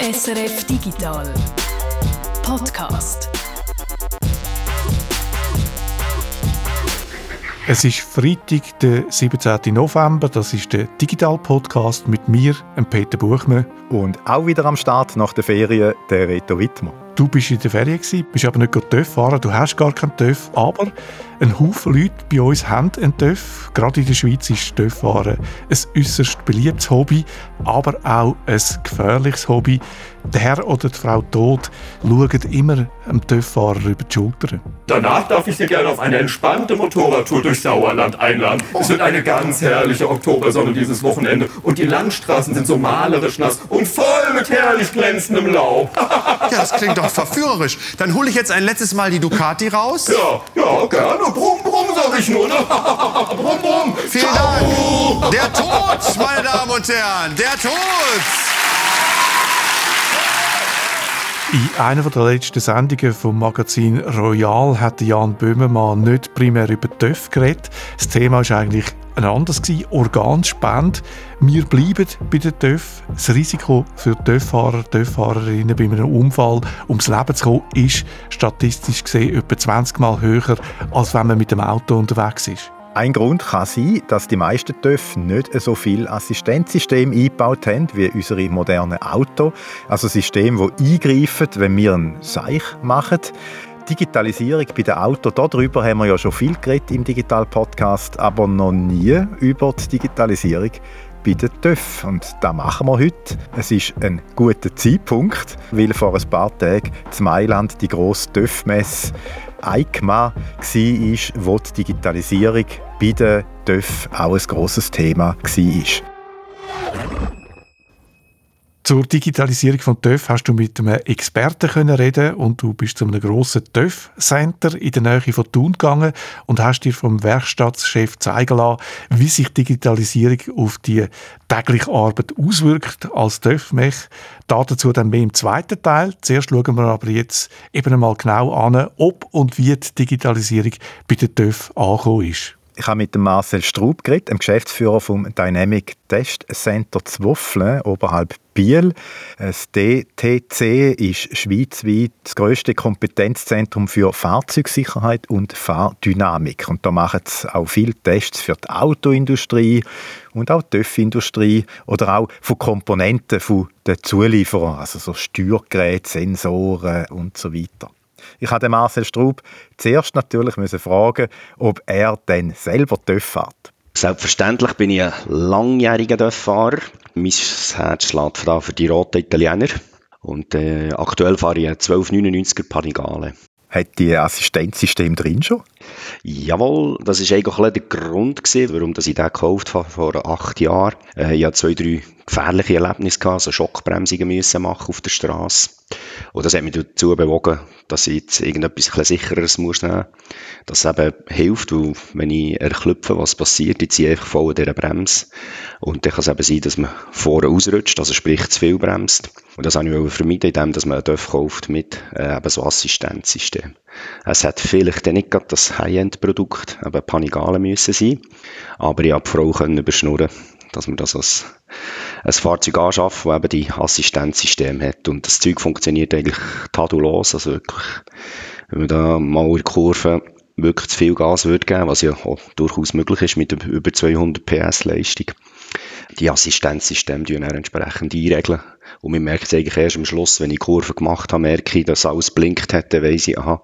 SRF Digital Podcast. Es ist Freitag, der 17. November. Das ist der Digital Podcast mit mir, Peter Buchmann. Und auch wieder am Start nach der Ferien, der Reto Wittmer. Du bist in der Ferien, bist aber nicht TÜV fahren, du hast gar keinen TÜV, aber ein Haufen Leute bei uns haben einen TÜV. Gerade in der Schweiz ist TÜV-Fahren ein äußerst beliebtes Hobby, aber auch ein gefährliches Hobby. Der Herr oder die Frau Tod schauen immer einem TÜV-Fahrer über die Schulter. Danach darf ich Sie gerne auf eine entspannte Motorradtour durch Sauerland einladen. Es wird eine ganz herrliche Oktobersonne dieses Wochenende und die Landstraßen sind so malerisch nass und voll mit herrlich glänzendem Laub. ja, das klingt doch verführerisch. Dann hole ich jetzt ein letztes Mal die Ducati raus. Ja, ja, gerne. Brumm, brumm, sag ich nur. Ne? brumm, brumm. Vielen Ciao. Dank. Der Tod, meine Damen und Herren. Der Tod. In einer der letzten Sendungen vom Magazin Royal hat Jan Böhmermann nicht primär über TÜV geredet. Das Thema war eigentlich ein anderes, Organspende. Wir bleiben bei den TÜV. Das Risiko für TÜV-Fahrer, TÜV-Fahrerinnen bei einem Unfall ums Leben zu kommen, ist statistisch gesehen etwa 20 Mal höher, als wenn man mit dem Auto unterwegs ist. Ein Grund kann sein, dass die meisten TÜV nicht so viel Assistenzsystem eingebaut haben wie unsere modernen Autos. Also Systeme, die eingreifen, wenn wir einen Seich machen. Digitalisierung bei den Autos, darüber haben wir ja schon viel geredet im Digital Podcast, aber noch nie über die Digitalisierung bei den TÜV. Und das machen wir heute. Es ist ein guter Zeitpunkt, weil vor ein paar Tagen in Mailand die grosse TÜV-Messe EICMA war, wo die Digitalisierung bei den TÜV auch ein grosses Thema war. Zur Digitalisierung von TÜV hast du mit einem Experten reden und du bist zu einem grossen TÜV-Center in der Nähe von Thun gegangen und hast dir vom Werkstattschef zeigen lassen, wie sich Digitalisierung auf die tägliche Arbeit auswirkt als TÜV-Mech. Dazu dann mehr im zweiten Teil. Zuerst schauen wir aber jetzt eben einmal genau an, ob und wie die Digitalisierung bei den TÜV angekommen ist. Ich habe mit Marcel Straub geredet, dem Geschäftsführer vom Dynamic Test Center Zwoffeln oberhalb Biel. Das DTC ist schweizweit das grösste Kompetenzzentrum für Fahrzeugsicherheit und Fahrdynamik. Und da machen sie auch viele Tests für die Autoindustrie und auch die TÜV-Industrie oder auch von Komponenten der Zulieferer, also so Steuergeräte, Sensoren und so weiter. Ich habe Marcel Straub zuerst natürlich fragen, ob er denn selber TÜV fährt. Selbstverständlich bin ich ein langjähriger TÜV-Fahrer. Mein Herz schlägt für die roten Italiener. Und äh, aktuell fahre ich ein 1299er Panigale. Hat die Assistenzsystem drin schon? Jawohl, das war eigentlich der Grund, gewesen, warum ich den gekauft habe vor acht Jahren. Äh, ich hatte zwei, drei gefährliche Erlebnisse, gehabt, so Schockbremsungen müssen machen auf der Straße. Und das hat mich dazu bewogen, dass ich jetzt irgendetwas ein sichereres muss nehmen muss. Das eben hilft, weil wenn ich erklüpfe, was passiert, ich ziehe einfach voll an dieser Bremse. Und dann kann es eben sein, dass man vorne ausrutscht, also sprich zu viel bremst. Und das habe ich vermeiden, indem dass man TÜV kauft mit äh, eben so Assistenzsystem. Es hat vielleicht nicht gerade das High-End-Produkt, eben Panigale müssen sein, aber ich habe die Frau können überschnurren dass man das als ein Fahrzeug anschaffen, das eben die Assistenzsystem hat. Und das Zeug funktioniert eigentlich tadellos. Also wirklich, wenn man da mal in Kurve wirklich zu viel Gas würde geben, was ja auch durchaus möglich ist mit über 200 PS Leistung, die Assistenzsysteme die dann entsprechend einregeln. Und man merkt es eigentlich erst am Schluss, wenn ich Kurve gemacht habe, merke ich, dass alles blinkt hat, dann weiss ich, aha,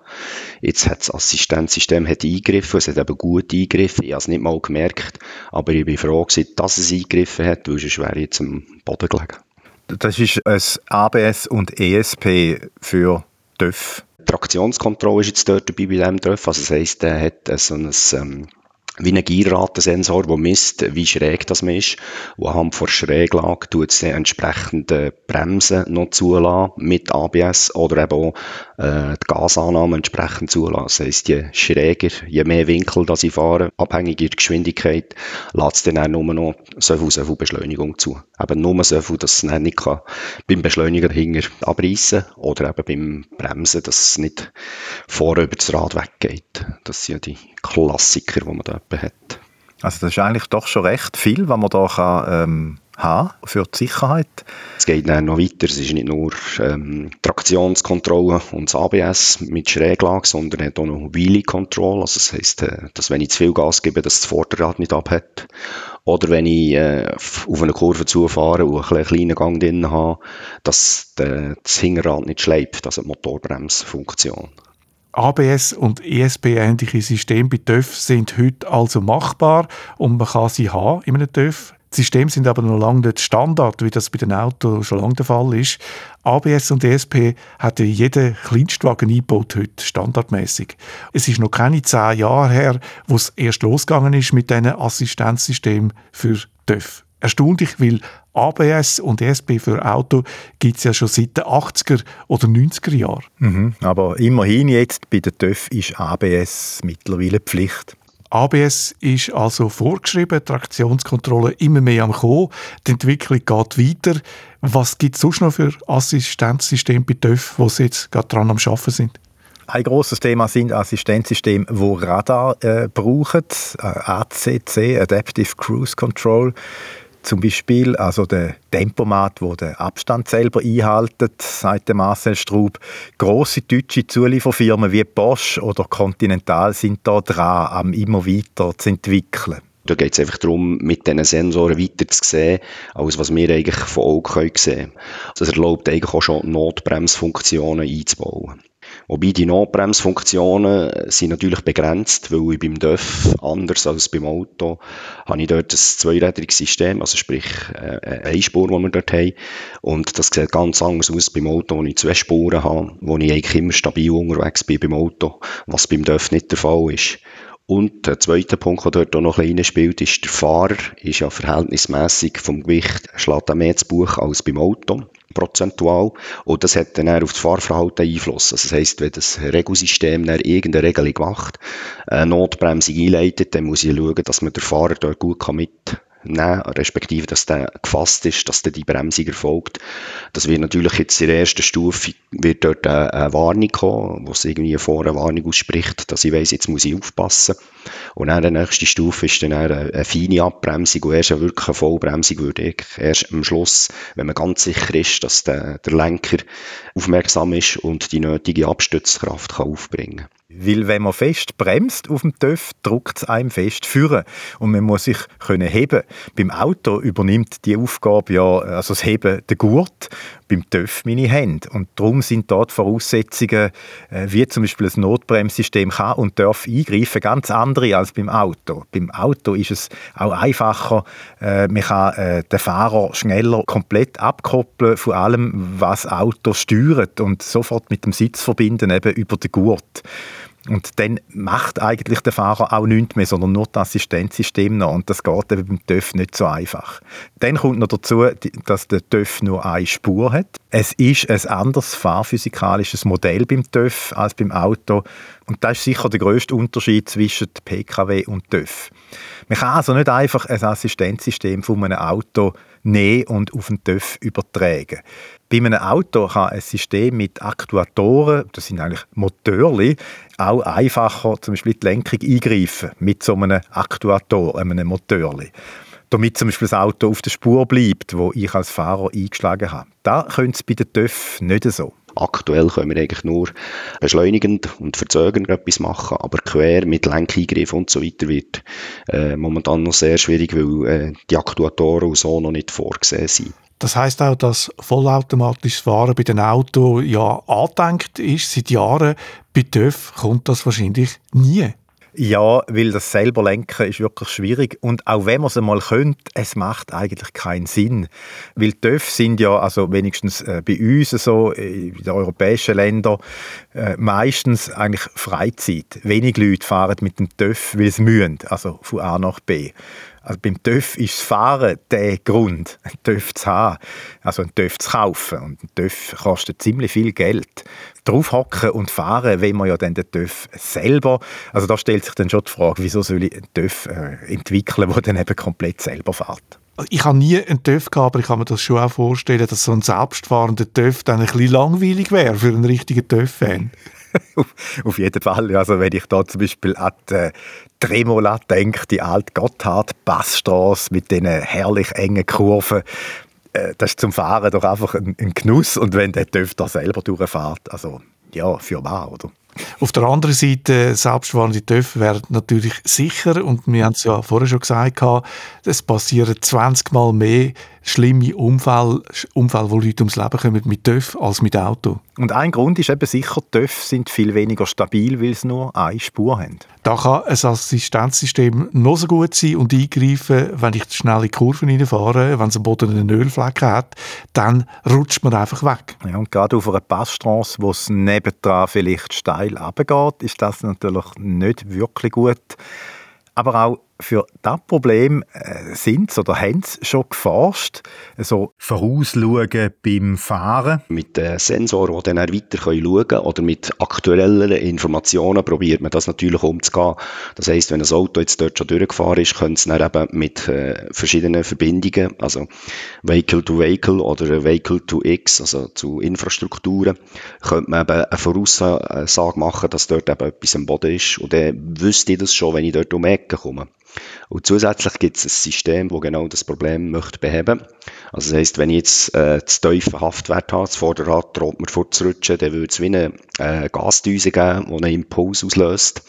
jetzt hat das Assistenzsystem hat eingegriffen, es hat eben gut eingegriffen, ich habe es nicht mal gemerkt, aber ich bin froh gewesen, dass es eingegriffen hat, weil sonst wäre ich jetzt am Boden gelegen. Das ist ein ABS und ESP für TÜV. Traktionskontrolle ist jetzt dort dabei bei diesem TÜV, also das heisst, der hat so ein ähm, wie ein Gierratensensor, der misst, wie schräg das man ist. Und anhand von Schräglage tut es dann entsprechende Bremsen noch zulassen mit ABS oder eben auch äh, die Gasannahme entsprechend zulassen. Das heisst, je schräger, je mehr Winkel das ich fahre, abhängig der Geschwindigkeit, lässt es dann auch nur noch so viel, so viel Beschleunigung zu. Eben nur so viel, dass es nicht kann beim Beschleuniger hinger abreißen oder eben beim Bremsen, dass es nicht vorne über das Rad weggeht. Das sind ja die Klassiker, die man da hat. Also das ist eigentlich doch schon recht viel, was man da kann, ähm, haben für die Sicherheit? Es geht dann noch weiter. Es ist nicht nur ähm, Traktionskontrolle und das ABS mit Schräglage, sondern hat auch noch Wheelie Control. Also das heisst, äh, dass wenn ich zu viel Gas gebe, dass das Vorderrad nicht abhält. Oder wenn ich äh, auf eine Kurve zufahre und einen kleinen Gang drin habe, dass der, das Hinterrad nicht schleift, also die Motorbremsfunktion. ABS und ESP-ähnliche Systeme bei TÜV sind heute also machbar und man kann sie haben in einem TÜV. Die Systeme sind aber noch lange nicht Standard, wie das bei den Autos schon lange der Fall ist. ABS und ESP hat ja jeder Kleinstwagen eingebaut heute, standardmäßig. Es ist noch keine zehn Jahre her, wo es erst losgegangen ist mit diesen Assistenzsystemen für TÜV. Erstaunlich, weil ABS und ESP für Auto gibt es ja schon seit den 80er oder 90er Jahren. Mhm, aber immerhin jetzt bei der TÜV ist ABS mittlerweile Pflicht. ABS ist also vorgeschrieben, Traktionskontrolle immer mehr am Kommen, die Entwicklung geht weiter. Was gibt es sonst noch für Assistenzsysteme bei TÜV, wo sie jetzt gerade dran am Arbeiten sind? Ein großes Thema sind Assistenzsysteme, wo Radar äh, brauchen, äh, ACC, Adaptive Cruise Control zum Beispiel, also der Tempomat, wo der Abstand selber einhaltet, sagt Marcel Straub. Grosse deutsche Zulieferfirmen wie Bosch oder Continental sind da dran, am immer weiter zu entwickeln. Da geht es einfach darum, mit diesen Sensoren weiter zu sehen, als was wir eigentlich von Augen sehen können. Das erlaubt eigentlich auch schon Notbremsfunktionen einzubauen. Wobei die Notbremsfunktionen sind natürlich begrenzt, weil ich beim DÖF, anders als beim Auto, habe ich dort ein zweirädriges System, also sprich äh, eine Spur, die wir dort haben. Und das sieht ganz anders aus beim Auto, wo ich zwei Spuren habe, wo ich eigentlich immer stabil unterwegs bin beim Auto, was beim DÖF nicht der Fall ist. Und der zweite Punkt, der dort auch noch ein bisschen spielt, ist, der Fahrer ist ja verhältnismäßig vom Gewicht, schlägt er mehr zu Buch als beim Auto, prozentual. Und das hat dann auf das Fahrverhalten Einfluss. Also das heisst, wenn das Regelsystem dann irgendeine Regelung macht, eine Notbremsung einleitet, dann muss ich schauen, dass man den Fahrer dort gut mit nehmen, respektive, dass der gefasst ist, dass der die Bremsung erfolgt. Das wird natürlich jetzt in der ersten Stufe, wird dort eine, Warnung kommen, wo es irgendwie vor eine Warnung ausspricht, dass ich weiss, jetzt muss ich aufpassen. Und dann die nächste Stufe ist dann eine, eine feine Abbremsung und erst eine wirklich Vollbremsung würde erst am Schluss, wenn man ganz sicher ist, dass der, der Lenker aufmerksam ist und die nötige Abstützkraft kann aufbringen. Weil wenn man fest bremst auf dem TÜV, drückt es einem fest führen und man muss sich können heben. Beim Auto übernimmt die Aufgabe ja, also das Heben der Gurt, beim TÜV meine Hände. Und darum sind dort Voraussetzungen, äh, wie zum Beispiel ein Notbremssystem kann und darf eingreifen, ganz andere als beim Auto. Beim Auto ist es auch einfacher, äh, man kann äh, den Fahrer schneller komplett abkoppeln von allem, was Auto steuert und sofort mit dem Sitz verbinden, eben über den Gurt. Und dann macht eigentlich der Fahrer auch nichts mehr, sondern nur das Assistenzsystem noch. Und das geht eben beim TÜV nicht so einfach. Dann kommt noch dazu, dass der TÜV nur eine Spur hat. Es ist ein anderes fahrphysikalisches Modell beim TÜV als beim Auto. Und das ist sicher der grösste Unterschied zwischen PKW und TÜV. Man kann also nicht einfach ein Assistenzsystem von einem Auto nehmen und auf den TÜV übertragen. Bei einem Auto kann ein System mit Aktuatoren, das sind eigentlich Motoren, auch einfacher zum Beispiel die Lenkung eingreifen mit so einem Aktuator, einem Motorli. Damit zum Beispiel das Auto auf der Spur bleibt, wo ich als Fahrer eingeschlagen habe. Da könnte es bei den TÜV nicht so. Aktuell können wir eigentlich nur beschleunigend und verzögernd etwas machen, aber quer mit Lenkeingriff und so weiter wird äh, momentan noch sehr schwierig, weil äh, die Aktuatoren so noch nicht vorgesehen sind. Das heißt auch, dass vollautomatisches Fahren bei den Autos ja angedenkt ist seit Jahren. Bei TÜV kommt das wahrscheinlich nie. Ja, weil das selber lenken ist wirklich schwierig und auch wenn man es einmal könnte, es macht eigentlich keinen Sinn, weil TÜV sind ja, also wenigstens äh, bei uns so in den europäischen Ländern äh, meistens eigentlich Freizeit. Wenig Leute fahren mit dem TÜV, weil sie mühen, also von A nach B. Also beim TÜV ist das Fahren der Grund, einen TÜV zu haben, also einen TÜV zu kaufen. Und ein TÜV kostet ziemlich viel Geld. Draufhocken und fahren wenn man ja dann den TÜV selber. Also da stellt sich dann schon die Frage, wieso soll ich einen TÜV äh, entwickeln, der dann eben komplett selber fährt. Ich habe nie einen TÜV gehabt, aber ich kann mir das schon auch vorstellen, dass so ein selbstfahrender TÜV dann ein bisschen langweilig wäre für einen richtigen TÜV-Fan. auf, jeden Fall. Also wenn ich da zum Beispiel an die Tremola denke, die alte Gotthard-Passstraße mit diesen herrlich engen Kurven, äh, das ist zum Fahren doch einfach ein, ein Genuss. Und wenn der TÜV da selber durchfährt, also ja, für wahr, oder? Auf der anderen Seite, selbstfahrende Töpfe werden natürlich sicher und wir haben es ja vorher schon gesagt, es passieren 20 Mal mehr schlimme Unfälle, Unfälle, wo Leute ums Leben kommen mit TÜV als mit Auto. Und ein Grund ist eben sicher, TÜV sind viel weniger stabil, weil sie nur eine Spur haben. Da kann ein Assistenzsystem noch so gut sein und eingreifen, wenn ich schnell in Kurven reinfahre, wenn es am Boden einen Ölflecken hat, dann rutscht man einfach weg. Ja, und gerade auf einer Passstraße, wo es nebendran vielleicht steil runtergeht, ist das natürlich nicht wirklich gut. Aber auch für das Problem äh, sind sie oder haben sie schon geforscht. So vorausschauen beim Fahren. Mit äh, Sensoren, die dann weiter schauen können oder mit aktuelleren Informationen probiert man das natürlich umzugehen. Das heisst, wenn ein Auto jetzt dort schon durchgefahren ist, können sie dann eben mit äh, verschiedenen Verbindungen, also Vehicle to Vehicle oder Vehicle to X, also zu Infrastrukturen, könnte man eben eine Voraussage machen, dass dort eben etwas am Boden ist und dann wüsste ich das schon, wenn ich dort um die Ecke komme. Und zusätzlich gibt es ein System, das genau das Problem möchte beheben. Also das heisst, wenn ich jetzt äh, zu tiefen Haftwert habe, das Vorderrad droht mir vorzurutschen, dann würde es wie eine äh, Gasdüse geben, die einen Impuls auslöst,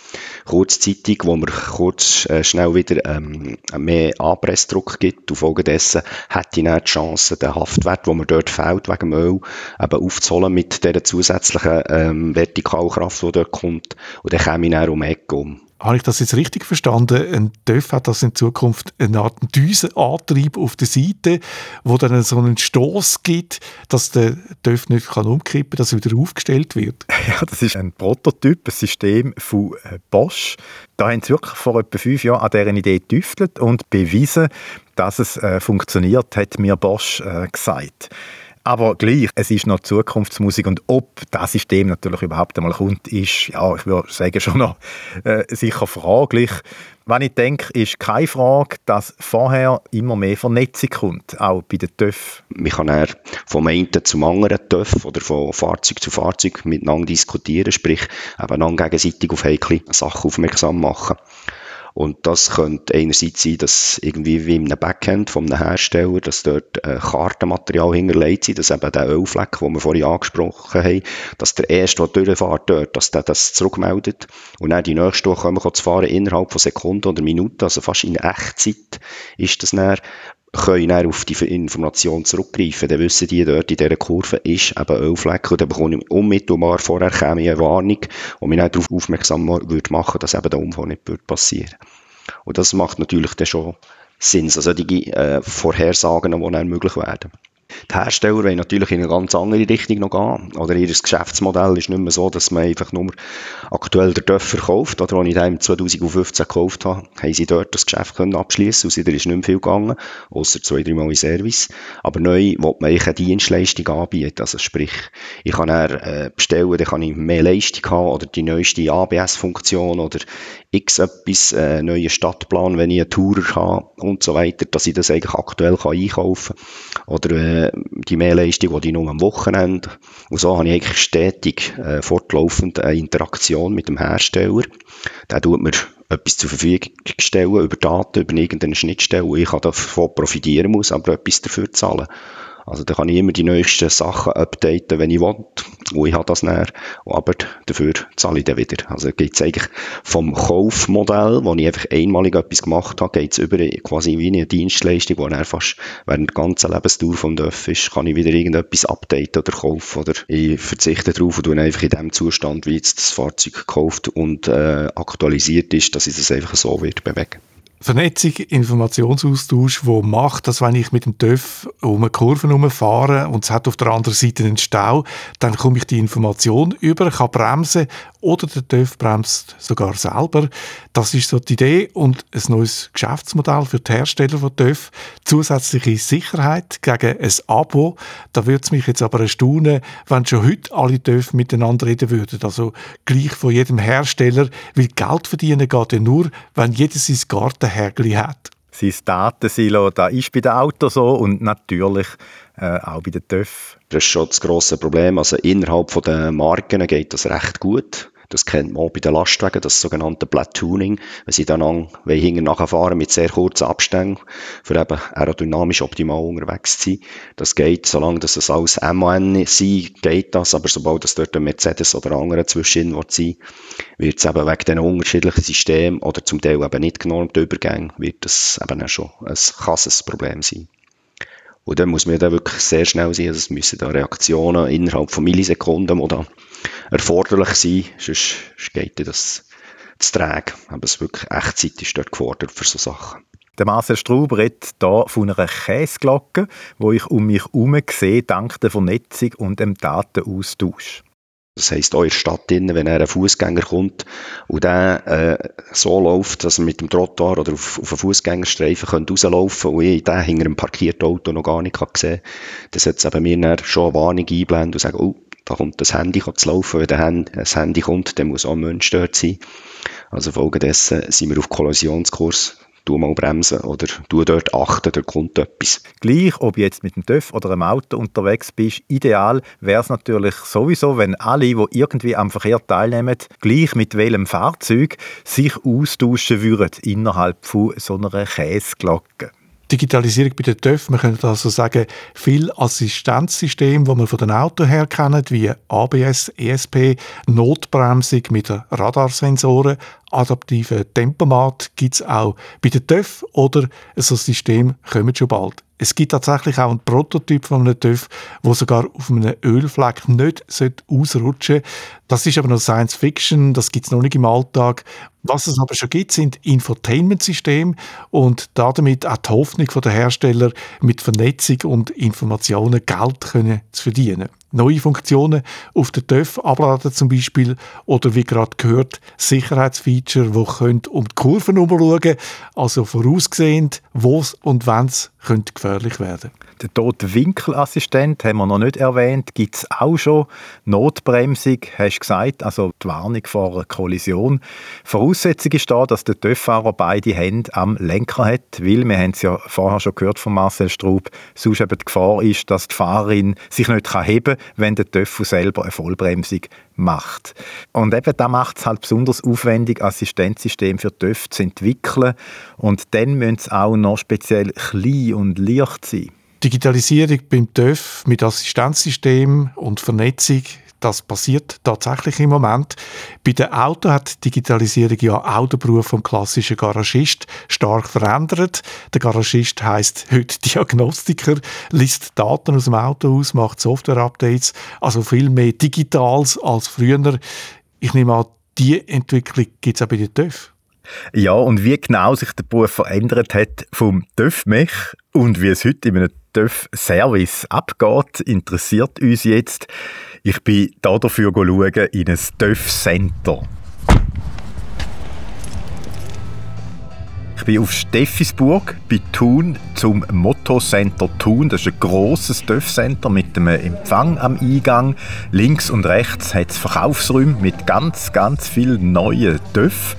kurzzeitig, wo mir kurz äh, schnell wieder ähm, mehr Anpressdruck gibt. Und folgedessen hätte ich dann die Chance, den Haftwert, der mir dort fehlt wegen Öl, eben aufzuholen mit dieser zusätzlichen ähm, Vertikalkraft, die dort kommt. Und dann käme ich dann um Ecke um. Habe ich das jetzt richtig verstanden? Ein TÜV hat das in Zukunft eine Art Düsenantrieb auf der Seite, wo dann so einen Stoß gibt, dass der TÜV nicht kann umkippen kann, dass er wieder aufgestellt wird. Ja, das ist ein Prototyp, ein System von äh, Bosch. Da haben sie wirklich vor etwa fünf Jahren an dieser Idee getüftelt und bewiesen, dass es äh, funktioniert, hat mir Bosch äh, gesagt. Aber gleich, es ist noch Zukunftsmusik und ob das System natürlich überhaupt einmal kommt, ist, ja, ich würde sagen, schon noch äh, sicher fraglich. Was ich denke, ist keine Frage, dass vorher immer mehr Vernetzung kommt, auch bei den TÜV. Man kann eher vom einen zum anderen TÜV oder von Fahrzeug zu Fahrzeug miteinander diskutieren, sprich eben gegenseitig auf heikle Sachen aufmerksam machen. Und das könnte einerseits sein, dass irgendwie wie einem Backend von einem Hersteller, dass dort äh, Kartenmaterial hinterlegt sind, dass eben der Ölfleck, den wir vorhin angesprochen haben, dass der erste, der durchfährt dort, dass der das zurückmeldet. Und dann die nächste, die kommen, zu fahren innerhalb von Sekunden oder Minuten, also fast in Echtzeit ist das dann können dann auf die Information zurückgreifen. Dann wissen die, dort in dieser Kurve ist eben Ölfleck und dann bekomme ich unmittelbar vorher eine Warnung und mich dann darauf aufmerksam würde machen, dass eben der Unfall nicht passieren würde. Und das macht natürlich dann schon Sinn, also die äh, Vorhersagen, die dann möglich werden. Die Hersteller wollen natürlich in eine ganz andere Richtung noch gehen. Oder ihr Geschäftsmodell ist nicht mehr so, dass man einfach nur aktuell den TÜV verkauft. Oder als ich den 2015 gekauft habe, haben sie dort das Geschäft abschließen und seitdem ist nicht mehr viel gegangen, außer zwei, drei Mal in Service. Aber neu will man eine Dienstleistung anbieten. Also sprich, ich kann dann äh, bestellen, dann kann ich mehr Leistung haben oder die neueste ABS-Funktion oder x etwas, äh, neuen Stadtplan, wenn ich einen Tourer habe und so weiter, dass ich das eigentlich aktuell kann einkaufen kann. Oder äh, die Mehrleistung, die ich nur am Wochenende. Und so habe ich eigentlich stetig äh, fortlaufend eine Interaktion mit dem Hersteller. Der tut mir etwas zur Verfügung stellen über Daten, über irgendeine Schnittstelle. Ich davon profitieren, muss aber etwas dafür zahlen. Also da kann ich immer die neuesten Sachen updaten, wenn ich will. Und ich habe das näher. Aber dafür zahle ich dann wieder. Also geht es eigentlich vom Kaufmodell, wo ich einfach einmalig etwas gemacht habe, geht es über quasi wie eine Dienstleistung, wo dann fast während der ganzen Lebensdauer vom Dörf ist, kann ich wieder irgendetwas updaten oder kaufen oder ich verzichte darauf und tue einfach in dem Zustand, wie jetzt das Fahrzeug gekauft und äh, aktualisiert ist, dass ich das einfach so wird bewegen. Vernetzung, Informationsaustausch, wo macht, dass wenn ich mit dem TÜV um eine Kurve herumfahre und es hat auf der anderen Seite einen Stau, dann komme ich die Information über, kann bremsen oder der TÜV bremst sogar selber. Das ist so die Idee und ein neues Geschäftsmodell für die Hersteller von TÜV. Zusätzliche Sicherheit gegen ein Abo. Da würde es mich jetzt aber erstaunen, wenn schon heute alle TÜV miteinander reden würden. Also gleich von jedem Hersteller, weil Geld verdienen geht ja nur, wenn jeder sein Gartenhägli hat. sein Datensilo, da ist bei den Autos so und natürlich äh, auch bei den TÜV. Das ist schon das grosse Problem. Also innerhalb der Marken geht das recht gut. Das kennt man auch bei den Lastwagen, das sogenannte Platooning. Wenn sie dann an, hinten nachfahren mit sehr kurzen Abständen, für eben aerodynamisch optimal unterwegs zu sein. Das geht, solange das es alles MAN sein, geht das. Aber sobald das dort ein Mercedes oder ein anderer zwischen sein wird es eben wegen diesen unterschiedlichen Systemen oder zum Teil eben nicht genormten Übergängen, wird das eben auch schon ein krasses Problem sein. Und dann muss man da wirklich sehr schnell sein. Also es müssen da Reaktionen innerhalb von Millisekunden oder erforderlich sein, sonst geht das zu träge. Aber es wirklich Echtzeit ist dort gefordert für so Sachen. Der Marcel Straub redet hier von einer Käseglocke, wo ich um mich herum sehe, dank der Vernetzung und dem Datenaustausch. Das heisst, auch in der Stadt, drin, wenn er ein Fußgänger kommt und der äh, so läuft, dass er mit dem Trottoir oder auf, auf einen Fußgängerstreifen rauslaufen und ich den hinter einem parkierten Auto noch gar nicht gesehen habe, dann sollte es eben mir schon eine Warnung einblenden und sagen, oh, da kommt das Handy zu laufen. Wenn Hand, das Handy kommt, dann muss auch ein Mensch dort sein. Also folgedessen sind wir auf Kollisionskurs du mal bremsen oder du dort achten, da kommt etwas. Gleich, ob jetzt mit dem TÜV oder einem Auto unterwegs bist, ideal wäre es natürlich sowieso, wenn alle, die irgendwie am Verkehr teilnehmen, gleich mit welchem Fahrzeug sich austauschen würden innerhalb von so einer Käseglocke. Digitalisierung bei den TÜV, man könnte also sagen, viel Assistenzsystem, wo man von den Autos her kennt, wie ABS, ESP, Notbremsung mit Radarsensoren, adaptive Tempomat gibt es auch bei den TÜV oder so ein System kommt schon bald. Es gibt tatsächlich auch einen Prototyp von einem TÜV, wo sogar auf einem Ölfleck nicht ausrutschen sollte. Das ist aber noch Science Fiction, das gibt es noch nicht im Alltag. Was es aber schon gibt, sind Infotainment-Systeme und damit auch die Hoffnung der Hersteller, mit Vernetzung und Informationen Geld können zu verdienen neue Funktionen auf den TÜV abladen zum Beispiel oder wie gerade gehört Sicherheitsfeature, wo könnt um die Kurven herumschauen, also vorausgesehend, wo es und wann es gefährlich werden könnte. Den toten Winkelassistent haben wir noch nicht erwähnt, gibt es auch schon. Notbremsung, hast du gesagt, also die Warnung vor einer Kollision. Voraussetzung ist da, dass der TÜV-Fahrer beide Hände am Lenker hat, weil, wir haben es ja vorher schon gehört von Marcel Straub, sonst eben die Gefahr ist, dass die Fahrerin sich nicht heben kann, wenn der TÜV selber eine Vollbremsung macht. Und eben da macht es halt besonders aufwendig, Assistenzsystem für TÜV zu entwickeln. Und dann müssen es auch noch speziell klein und leicht sein. Digitalisierung beim TÜV mit Assistenzsystem und Vernetzung, das passiert tatsächlich im Moment. Bei den Autos hat die Digitalisierung ja auch den Beruf vom klassischen Garagist stark verändert. Der Garagist heißt heute Diagnostiker, liest Daten aus dem Auto aus, macht Software-Updates, also viel mehr Digitales als früher. Ich nehme an, die Entwicklung gibt es auch bei den TÜV. Ja, und wie genau sich der Beruf verändert hat vom TÜV-Mech und wie es heute in einem TÜV-Service abgeht, interessiert uns jetzt. Ich bin hier dafür schauen in ein TÜV-Center. Bin auf Steffisburg bei Thun zum Motto Center Thun. Das ist ein grosses TÜV-Center mit einem Empfang am Eingang. Links und rechts hat es Verkaufsräume mit ganz, ganz vielen neuen TÜV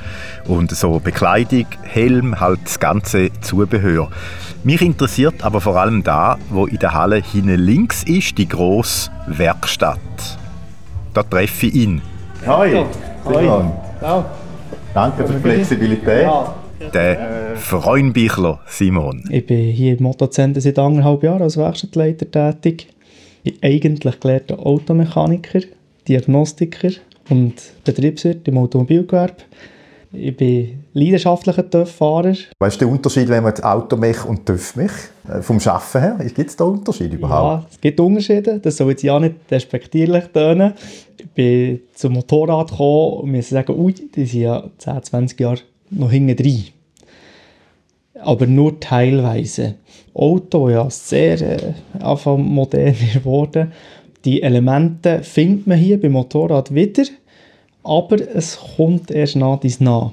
und so Bekleidung, Helm, halt das ganze Zubehör. Mich interessiert aber vor allem da, wo in der Halle hinten links ist, die grosse Werkstatt. Da treffe ich ihn. Hi. Hi. Ja. Danke für die Flexibilität. Ja. Der Freundbichler Simon. Ich bin hier im Motocenter seit anderthalb Jahren als Werkstattleiter tätig. Ich bin eigentlich gelehrter Automechaniker, Diagnostiker und Betriebswirt im Automobilgewerbe. Ich bin leidenschaftlicher TÜV-Fahrer. Was ist der Unterschied, wenn man Automech und TÜV-Mech äh, vom Schaffen her? Gibt es da Unterschiede überhaupt? Ja, es gibt Unterschiede. Das soll jetzt ja nicht respektierlich tönen. Ich bin zum Motorrad gekommen und muss sagen, ui, die sind ja 10, 20 Jahre noch hinten drin. Aber nur teilweise. Auto, ja sehr äh, modern geworden. Die Elemente findet man hier beim Motorrad wieder aber es kommt erst nach dies nach.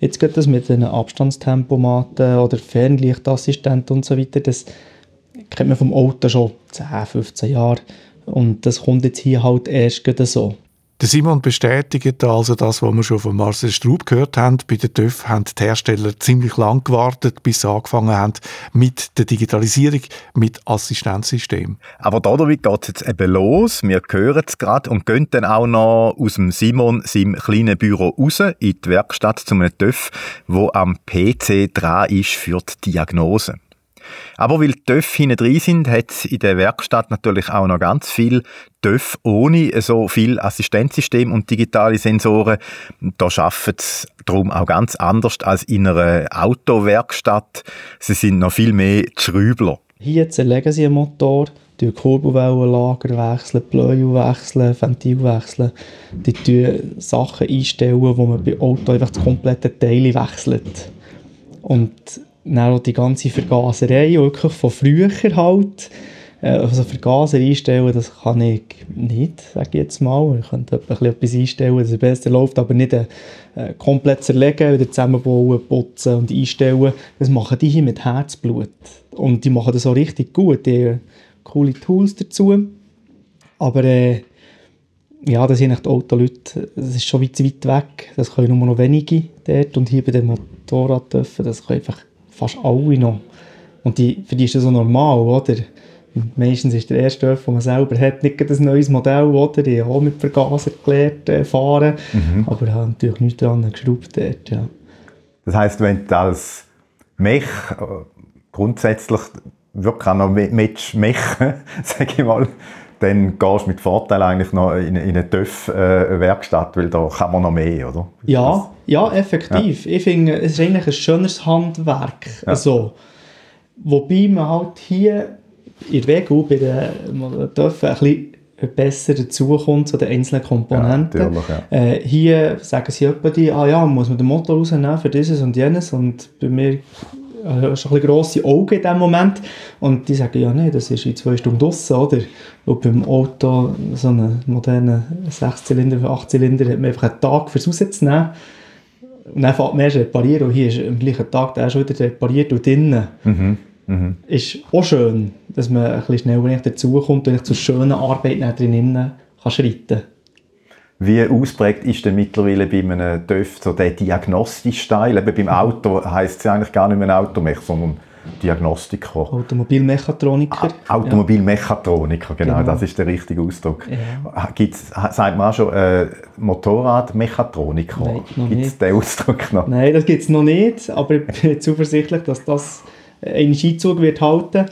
Jetzt geht das mit den Abstandstempomaten oder Fernlichtassistenten und so weiter, das kennt man vom Auto schon 10, 15 Jahre und das kommt jetzt hier halt erst so. Der Simon bestätigt also das, was wir schon von Marcel Straub gehört haben. Bei den TÜV haben die Hersteller ziemlich lang gewartet, bis sie angefangen haben mit der Digitalisierung, mit Assistenzsystem. Aber damit geht es jetzt eben los. Wir hören es gerade und gehen dann auch noch aus dem Simon seinem kleinen Büro raus in die Werkstatt zu einem TÜV, wo am PC dran ist für die Diagnose. Aber weil TÜV hinten drin sind, hat es in der Werkstatt natürlich auch noch ganz viel TÜV ohne so viel Assistenzsystem und digitale Sensoren. Da arbeiten sie darum auch ganz anders als in einer Autowerkstatt. Sie sind noch viel mehr Schrübler. Hier zerlegen sie einen Motor, die Kurbelwellenlager wechseln, Bläue wechseln, Ventil wechseln. Die tun Sachen einstellen, wo man bei Auto einfach das komplette Teil wechselt. Und dann auch die ganze Vergaserei, wirklich von früher halt, äh, also Vergaser einstellen, das kann ich nicht, sage ich jetzt mal. Ich könnte etwas einstellen, dass es besser läuft, aber nicht äh, komplett zerlegen, wieder zusammenbauen, putzen und einstellen. Das machen die hier mit Herzblut. Und die machen das auch richtig gut. Die haben coole Tools dazu. Aber äh, ja, das sind die Autoleute, das ist schon weit, weit weg. Das können nur noch wenige dort. Und hier bei den Motorradtöpfen, das können einfach fast alle noch. Und die, für die ist das so normal, oder? Meistens ist der erste Öff, den man selber hat, nicht ein neues Modell, oder? Die haben auch mit Vergaser gelernt äh, fahren, mhm. aber haben natürlich nichts dran geschraubt dort, ja. Das heisst, wenn du als Mech äh, grundsätzlich wirklich auch noch mit mechen, sage ich mal, dann gehst du mit Vorteil eigentlich noch in, in eine TÜV-Werkstatt, weil da kann man noch mehr, oder? Ja, ja, effektiv. Ja. Ich finde, es ist eigentlich ein schönes Handwerk. Ja. Also, wobei man halt hier in der Regel bei den TÜV ein bisschen besser dazukommt zu den einzelnen Komponenten. Ja. Äh, hier sagen sie etwa die, ah ja, muss man den Motor rausnehmen für dieses und jenes und bei mir äh, schon ein grosse Augen in diesem Moment. Und die sagen, ja, nee, das ist in zwei Stunden draussen, oder? Und beim Auto, so einen modernen 6-Zylinder, 8-Zylinder, hat man einfach einen Tag fürs rauszunehmen. Und dann fährt man erst reparieren und hier ist am gleichen Tag der schon wieder repariert und drinnen. Mhm. Mhm. Ist auch schön, dass man ein bisschen schneller dazukommt und zur schönen Arbeit drinnen kann schreiten kann. Wie ausprägt ist denn mittlerweile bei einem TÜV so der diagnostische Teil? Eben beim Auto heisst es ja eigentlich gar nicht mehr Automech, sondern Diagnostiker. Automobilmechatroniker. Automobilmechatroniker, genau, genau, das ist der richtige Ausdruck. Ja. Gibt's, sagt man auch schon äh, Motorradmechatroniker? Gibt es den Ausdruck noch? Nein, das gibt es noch nicht, aber ich bin zuversichtlich, dass das einen Skizug wird halten.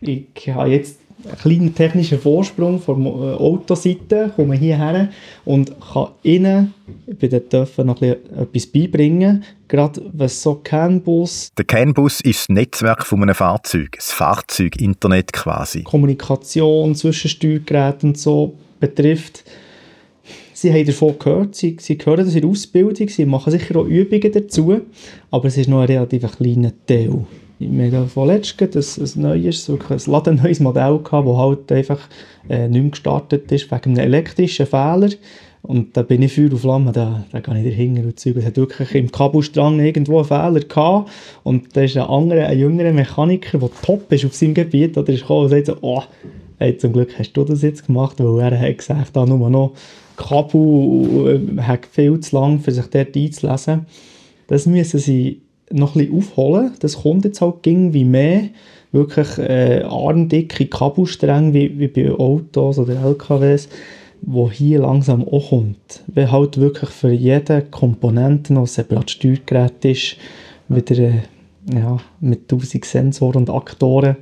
Ich habe jetzt einen kleinen technischen Vorsprung von der äh, Autoseite, komme hierher und kann Ihnen bei den Töpfen noch etwas beibringen, gerade was so CAN-Bus... Der CAN-Bus ist das Netzwerk von einem Fahrzeug, das Fahrzeug-Internet quasi. Kommunikation zwischen Steuergeräten und so betrifft. Sie haben davon gehört, sie, sie hören das in der Ausbildung, sie machen sicher auch Übungen dazu, aber es ist noch ein relativ kleiner Teil wir haben vorletzt ein, ein neues, ein ladenneues Modell gehabt, das halt einfach äh, nicht mehr gestartet ist wegen einem elektrischen Fehler. Und da bin ich Feuer und Flamme, da, da gehe ich dahinter und Zeug. Es hat wirklich im Kabelstrang irgendwo einen Fehler gehabt. Und da ist ein anderer, ein jüngerer Mechaniker, der top ist auf seinem Gebiet, oder ist gekommen und sagt so, oh, hey, zum Glück hast du das jetzt gemacht, weil er hat gesagt, da nur noch Kabel äh, hat viel zu lang, für sich dort einzulesen. Das müssen sie noch ein bisschen aufholen. Das kommt jetzt halt wie mehr. Wirklich äh, armdicke Kabelstränge wie, wie bei Autos oder LKWs, wo hier langsam auch kommt. Wenn halt wirklich für jede Komponente noch separat Steuergerät ist, wieder äh, ja, mit 1000 Sensoren und Aktoren.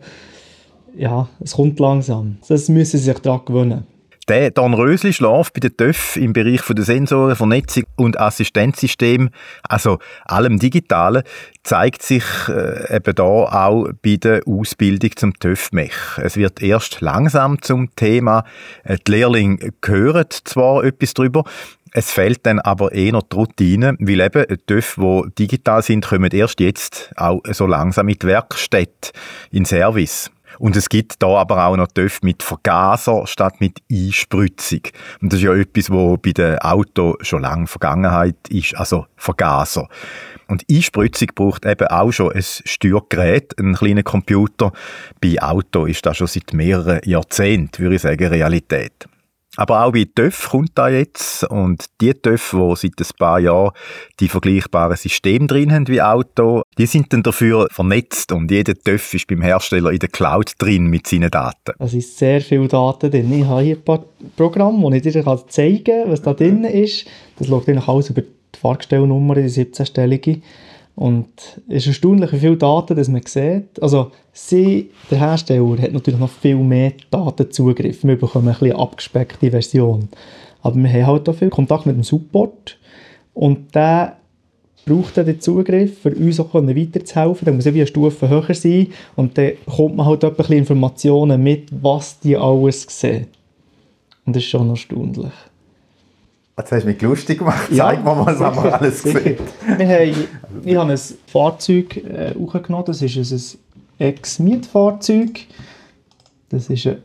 Ja, es kommt langsam. Das müssen sie sich daran gewöhnen. Der Dornrösli-Schlaf bei den TÜV im Bereich der Sensoren, Vernetzung und Assistenzsystem, also allem Digitalen, zeigt sich äh, eben da auch bei der Ausbildung zum TÜV-Mech. Es wird erst langsam zum Thema. Äh, die Lehrlinge hören zwar etwas darüber, es fehlt dann aber eh noch die Routine, weil eben TÜV, die digital sind, kommen erst jetzt auch so langsam in die Werkstätte, in Service. Und es gibt da aber auch noch TÜV mit Vergaser statt mit Einspritzung. Und das ist ja etwas, wo bei den Autos schon lange Vergangenheit ist, also Vergaser. Und Einspritzung braucht eben auch schon ein Steuergerät, einen kleinen Computer. Bei Auto ist das schon seit mehreren Jahrzehnten, würde ich sagen, Realität. Aber auch bei TÜV kommt da jetzt und die TÜV, die seit ein paar Jahren die vergleichbaren Systeme drin haben wie Auto, die sind dann dafür vernetzt und jeder TÜV ist beim Hersteller in der Cloud drin mit seinen Daten. Es sind sehr viele Daten drin. Ich habe hier ein paar Programme, wo ich dir zeigen kann, was da drin ist. Das schaut eigentlich alles über die Fahrgestellnummer, die 17-stellige. Und es ist erstaunlich, wie viele Daten dass man sieht. Also sie, der Hersteller hat natürlich noch viel mehr Datenzugriff. Wir bekommen ein bisschen abgespeckte Version. Aber wir haben halt auch viel Kontakt mit dem Support und der braucht dann den Zugriff, für uns auch weiterzuhelfen. Dann muss er wie eine Stufe höher sein und dann kommt man halt bisschen Informationen mit, was die alles sehen. Und das ist schon erstaunlich. Jetzt hast du mich lustig gemacht. Zeig mir mal, was haben wir alles gesehen. Wir haben, ich habe ein Fahrzeug äh, hochgenommen. Das ist ein Ex-Mietfahrzeug. Das ist ein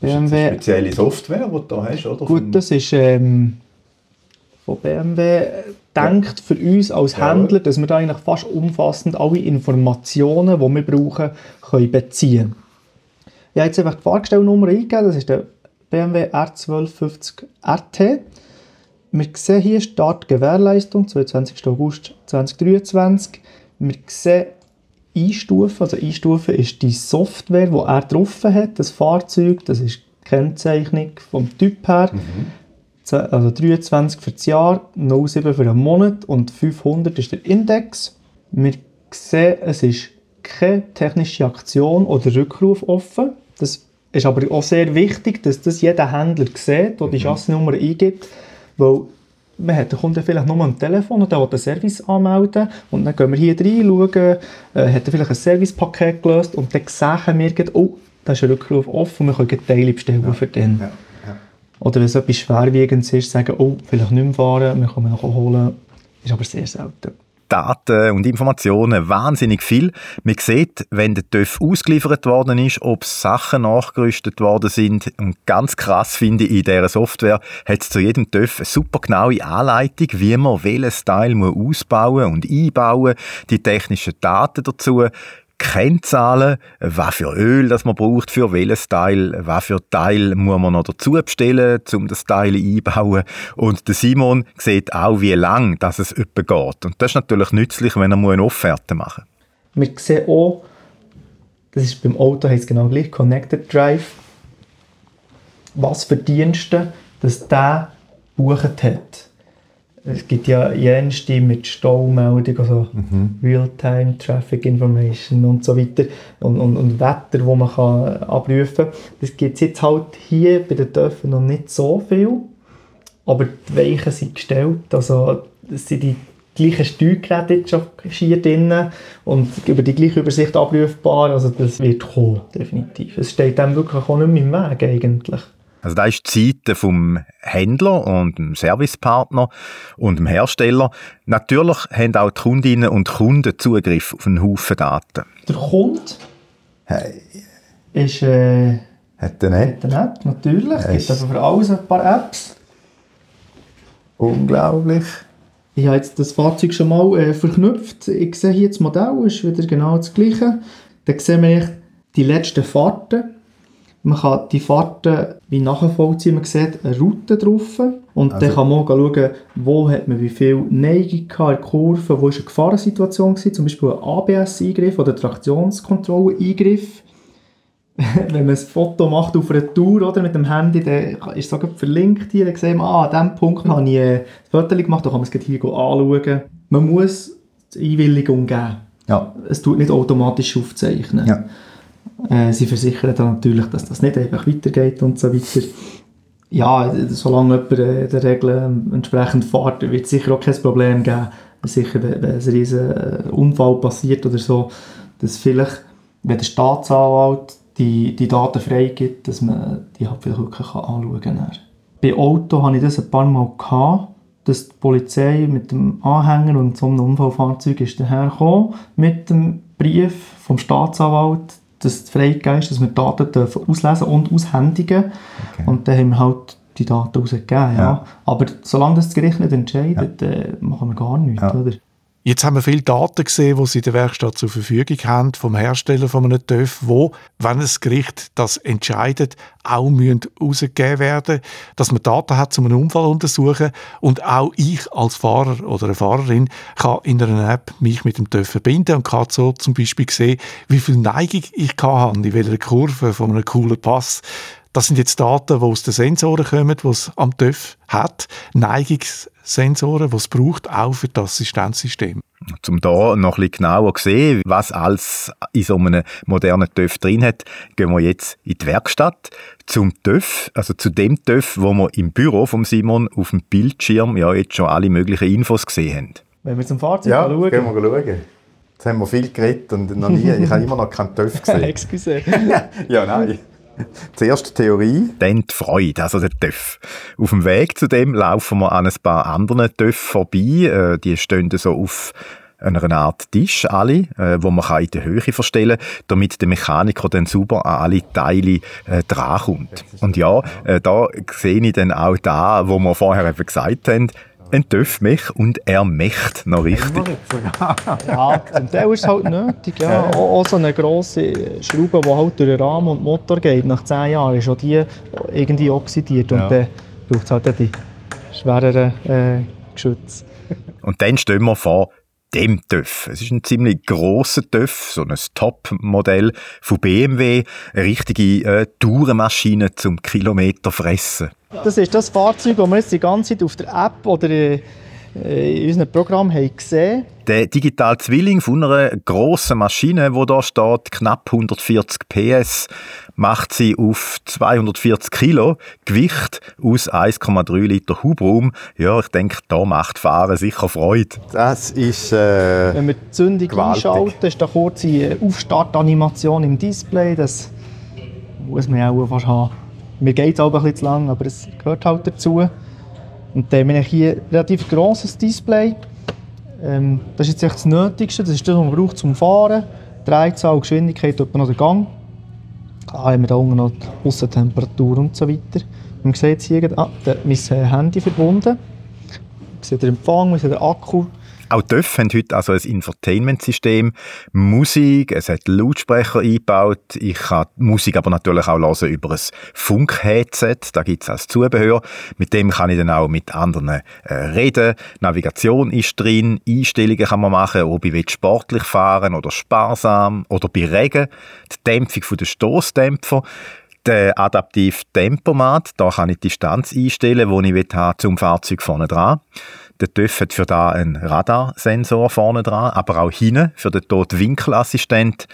BMW. Das ist eine spezielle Software, die du da hast, oder? Gut, das ist ähm, von BMW denkt für uns als Händler, dass wir da eigentlich fast umfassend alle Informationen, die wir brauchen, können beziehen Ich habe jetzt einfach die Fahrgestellnummer eingegeben. Das ist der BMW R1250 RT. Wir sehen hier Startgewährleistung, 22. August 2023. Wir sehen Einstufen, also Einstufen ist die Software, die er drauf hat, das Fahrzeug, das ist die Kennzeichnung vom Typ her. Mhm. Also 23 für das Jahr, 07 für einen Monat und 500 ist der Index. Wir sehen, es ist keine technische Aktion oder Rückruf offen. Das ist aber auch sehr wichtig, dass das jeder Händler sieht, der die mhm. Chassisnummer eingibt, weil man hat den Kunden vielleicht nur am Telefon und der will den Service anmelden und dann gehen wir hier rein, schauen, äh, hat er vielleicht ein Servicepaket gelöst und dann sehen wir, oh, da ist ein Rückruf offen und wir können Teile bestellen ja. für den. Ja. Ja. Oder wenn es etwas Schwerwiegendes ist, sagen, oh, vielleicht nicht mehr fahren, wir können noch holen. Ist aber sehr selten. Daten und Informationen wahnsinnig viel. Man sieht, wenn der TÜV ausgeliefert worden ist, ob Sachen nachgerüstet worden sind. Und ganz krass finde ich, in dieser Software hat es zu jedem TÜV eine super genaue Anleitung, wie man welches Teil ausbauen und einbauen, die technischen Daten dazu, Kennzahlen, was für Öl das man braucht für welches Teil, was für Teil muss man noch dazu bestellen, um das Teil einzubauen. Und der Simon sieht auch, wie lang das es geht. Und das ist natürlich nützlich, wenn er eine Offerte machen muss. Wir sehen auch, das ist beim Auto heißt genau gleich, Connected Drive, was für Dienste das der bucht hat es gibt ja jenste mit Staumeldung, also mhm. Real-Time Traffic Information und so weiter und, und, und Wetter, wo man kann abrufen kann. Das gibt es jetzt halt hier bei den Dörfern noch nicht so viel, aber die Weichen sind gestellt, also es sind die gleichen Steuergeräte jetzt schon hier drin und über die gleiche Übersicht abrufbar, also das wird kommen, definitiv. Es steht dem wirklich auch nicht mehr im Weg eigentlich. Also da ist die Seite vom Händler und dem Servicepartner und dem Hersteller. Natürlich haben auch die Kundinnen und Kunden Zugriff auf einen Haufen Daten. Der Kunde hey. ist äh, hat er nicht. Hat er nicht, natürlich. Es gibt aber für alles ein paar Apps. Unglaublich. Ich habe jetzt das Fahrzeug schon mal äh, verknüpft. Ich sehe hier das Modell, ist wieder genau das gleiche. Da sehen wir die letzten Fahrten man kann die Fahrten wie nachvollziehen. Man sieht eine Route drauf. Und also. dann kann man auch schauen, wo hat man wie viel Neigung in der Kurve, wo war eine Gefahrensituation gewesen, zum Beispiel ein ABS-Eingriff oder Traktionskontrolle-Eingriff. Wenn man ein Foto macht auf einer Tour oder, mit dem Handy, dann ist es sogar verlinkt hier, dann sieht man, ah, an diesem Punkt habe ich ein Foto gemacht, da kann man es hier anschauen. Man muss die Einwilligung geben. Ja. Es tut nicht automatisch aufzeichnen. Ja. Äh, sie versichern dann natürlich, dass das nicht einfach weitergeht und so weiter. Ja, solange jemand äh, der Regel entsprechend fährt, wird es sicher auch kein Problem geben. Sicher, wenn, wenn ein riesen äh, Unfall passiert oder so, dass vielleicht, wenn der Staatsanwalt die, die Daten freigibt, dass man die halt vielleicht wirklich anschauen kann. Bei Auto hatte ich das ein paar Mal, gehabt, dass die Polizei mit dem Anhänger und so einem Unfallfahrzeug ist dahergekommen, mit dem Brief vom Staatsanwalt, das freigegeben ist, dass wir Daten dürfen auslesen und aushändigen. Okay. Und dann haben wir halt die Daten rausgegeben. Ja. ja. Aber solange das, Gericht nicht entscheidet, ja. äh, machen wir gar nichts. Ja. Oder? Jetzt haben wir viele Daten gesehen, die sie in der Werkstatt zur Verfügung haben, vom Hersteller von einem TÜV, wo, wenn ein Gericht das entscheidet, auch herausgegeben werden dass man Daten hat, um einen Unfall zu untersuchen und auch ich als Fahrer oder eine Fahrerin kann in einer App mich mit dem TÜV verbinden und kann so zum Beispiel sehen, wie viel Neigung ich habe, in welcher Kurve von einem coolen Pass. Das sind jetzt Daten, die aus den Sensoren kommen, die es am TÜV hat. Neigungssensoren, die es braucht, auch für das Assistenzsystem. Um da noch ein bisschen genauer zu sehen, was alles in so einem modernen TÜV drin hat, gehen wir jetzt in die Werkstatt zum TÜV, also zu dem TÜV, wo wir im Büro von Simon auf dem Bildschirm ja jetzt schon alle möglichen Infos gesehen haben. Wenn wir zum Fahrzeug Ja, schauen. gehen wir schauen. Jetzt haben wir viel geredet und noch nie, ich habe immer noch keinen TÜV gesehen. Excuse. Ja, nein. Zuerst die Theorie, dann die Freude, also der TÜV. Auf dem Weg zu dem laufen wir an ein paar anderen TÜV vorbei. Äh, Die stehen so auf einer Art Tisch, alle, äh, wo man in der Höhe verstellen kann, damit der Mechaniker dann sauber an alle Teile äh, drankommt. Und ja, äh, da sehe ich dann auch da, wo wir vorher eben gesagt haben, TÜV mich und er möchte noch richtig. Ja, zum Teil ist es halt nötig. Ja. Auch, so eine grosse Schraube, die halt durch den Rahmen und den Motor geht, nach 10 Jahren ist auch die irgendwie oxidiert. Und Ja. dann braucht es halt die schwereren äh, Geschütze. Und dann stehen wir vor dem TÜV. Es ist ein ziemlich grosser TÜV, so ein Top-Modell von BMW, eine richtige äh, Tourenmaschine zum Kilometer fressen. Das ist das Fahrzeug, das wir jetzt die ganze Zeit auf der App oder äh, in unserem Programm haben gesehen Der digitale Zwilling von einer grossen Maschine, wo da steht, knapp 140 PS, macht sie auf 240 Kilo Gewicht aus 1,3 Liter Hubraum. Ja, ich denke, da macht Fahren sicher Freude. Das ist äh, Wenn wir die Zündung Gewaltig. einschalten, ist da kurze äh, Aufstartanimation im Display. Das muss man auch fast haben. Mir geht es auch ein bisschen zu lang, aber es gehört halt dazu. Und dann habe ich hier ein relativ grosses Display. Ähm, das ist jetzt echt das Nötigste. Das ist das, was man braucht zum Fahren. Dreizahl, Geschwindigkeit, etwa noch der Gang. Klar haben wir da unten noch die Aussentemperatur und so weiter. Man sieht hier, ah, mein Handy verbunden. Man sieht den Empfang, man sieht den Akku. Auch TÜV haben heute also ein Infotainment-System, Musik, es hat Lautsprecher eingebaut. Ich kann die Musik aber natürlich auch hören über ein Funk-Headset. Da gibt es als Zubehör. Mit dem kann ich dann auch mit anderen äh, reden. Navigation ist drin, Einstellungen kann man machen, ob ich will sportlich fahren oder sparsam oder bei Regen. Die Dämpfung der Stoßdämpfer. Der adaptive Tempomat, da kann ich die Distanz einstellen, die ich will zum Fahrzeug vorne dran. Der TÜV hat für da einen Radarsensor vorne dran, aber auch hinten für den Totwinkelassistent.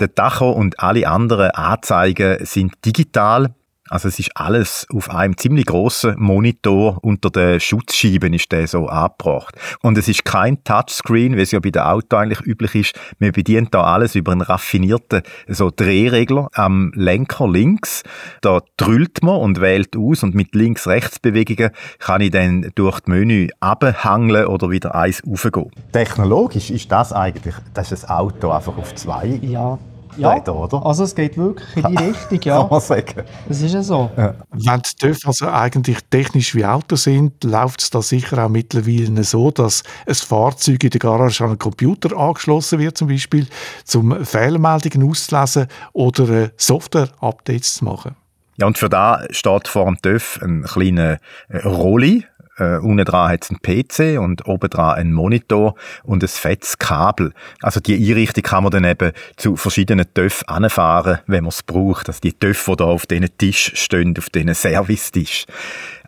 Der Tacho und alle anderen Anzeigen sind digital. Also es ist alles auf einem ziemlich großen Monitor unter den Schutzscheiben ist der so angebracht. Und es ist kein Touchscreen, wie es ja bei den Auto eigentlich üblich ist. Man bedient da alles über einen raffinierten so Drehregler am Lenker links. Da drüllt man und wählt aus und mit Links-Rechts-Bewegungen kann ich dann durch die Menü abhangeln oder wieder eins raufgehen. Technologisch ist das eigentlich, das ein Auto einfach auf zwei Ja. Ja, Räder, oder? also es geht wirklich in die Richtung, ja. Kann man sagen. Das ist ja so. Wenn die TÜV also eigentlich technisch wie Autos sind, läuft es da sicher auch mittlerweile so, dass ein Fahrzeug in der Garage an einen Computer angeschlossen wird, zum Beispiel, um Fehlermeldungen auszulesen oder äh, Software-Updates zu machen. Ja, und für da steht vor dem TÜV ein kleiner äh, Rolli. Äh, unten dran hat es einen PC und oben dran einen Monitor und ein fettes Kabel. Also die Einrichtung kann man dann eben zu verschiedenen TÜV anfahren, wenn man es braucht. Also die TÜV, die da auf diesen Tisch stehen, auf diesen Servicetisch.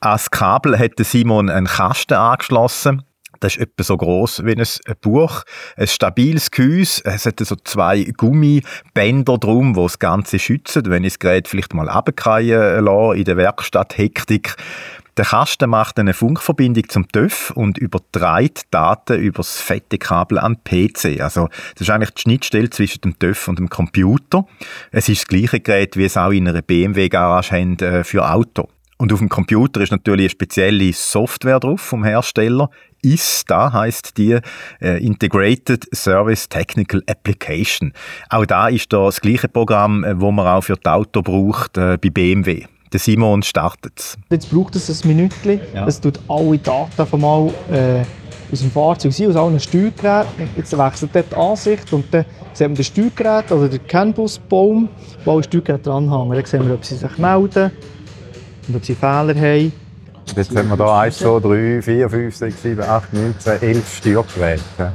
Als Kabel hat Simon einen Kasten angeschlossen. Das ist etwa so groß wie ein Buch. Ein stabiles Gehäuse. Es hat so zwei Gummibänder drum, die das Ganze schützen, wenn ich das Gerät vielleicht mal runterfallen lasse in der Werkstatt-Hektik. Der Kasten macht eine Funkverbindung zum TÜV und überträgt Daten über das fette Kabel an PC. Also, das ist eigentlich die Schnittstelle zwischen dem TÜV und dem Computer. Es ist das gleiche Gerät, wie es auch in einer BMW-Garage haben äh, für Auto. Und auf dem Computer ist natürlich eine spezielle Software drauf vom Hersteller. ISTA heißt die äh, Integrated Service Technical Application. Auch da ist da das gleiche Programm, äh, wo man auch für das Auto braucht äh, bei BMW. Der Simon startet Jetzt braucht es ein Minütchen. Es tut alle Daten von mal äh, aus dem Fahrzeug sein, aus allen Steuergeräten. Jetzt wechselt dort die Ansicht und dann sieht man das Steuergerät oder den CAN-Bus-Baum, wo alle Steuergeräte dranhängen. Dann sehen wir, ob sie sich melden und ob sie Fehler haben. Jetzt haben wir hier 1, 2, 3, 4, 5, 6, 7, 8, 9, 10, 11 Steuergeräte. Ja.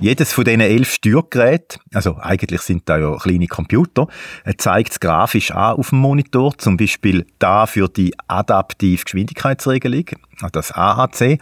Jedes von diesen elf Steuergeräten, also eigentlich sind da ja kleine Computer, äh, zeigt es grafisch an auf dem Monitor, zum Beispiel da für die adaptive Geschwindigkeitsregelung, also das AAC,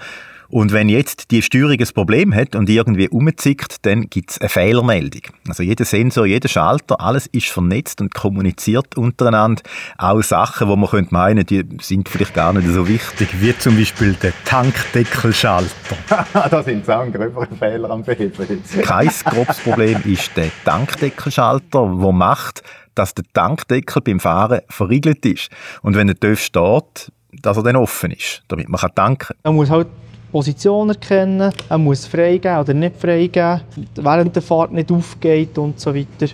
und wenn jetzt die Steuerung ein Problem hat und irgendwie umzickt, dann gibt es eine Fehlermeldung. Also jeder Sensor, jeder Schalter, alles ist vernetzt und kommuniziert untereinander. Auch Sachen, wo man könnte meinen, die sind vielleicht gar nicht so wichtig, wie zum Beispiel der Tankdeckelschalter. da sind auch ein gröberer Fehler am Beheben. Kein grobes Problem ist der Tankdeckelschalter, der macht, dass der Tankdeckel beim Fahren verriegelt ist. Und wenn der TÜV steht, dass er dann offen ist, damit man tanken kann. Man muss halt Position erkennen, er muss freigeben oder nicht freigeben, während der Fahrt nicht aufgeht und so weiter.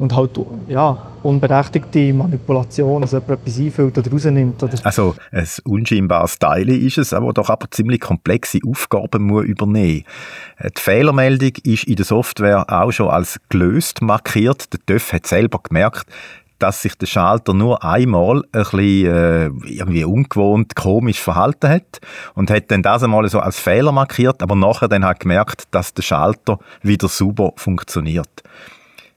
Und halt, ja, unberechtigte Manipulation, also jemand etwas einfüllt oder rausnimmt. Oder Also ein unscheinbares Teil ist es, aber doch aber ziemlich komplexe Aufgaben muss übernehmen. Die Fehlermeldung ist in der Software auch schon als gelöst markiert. Der TÜV hat selber gemerkt, dass sich der Schalter nur einmal ein bisschen äh, irgendwie ungewohnt, komisch verhalten hat und hat dann das einmal so als Fehler markiert, aber nachher dann hat gemerkt, dass der Schalter wieder super funktioniert.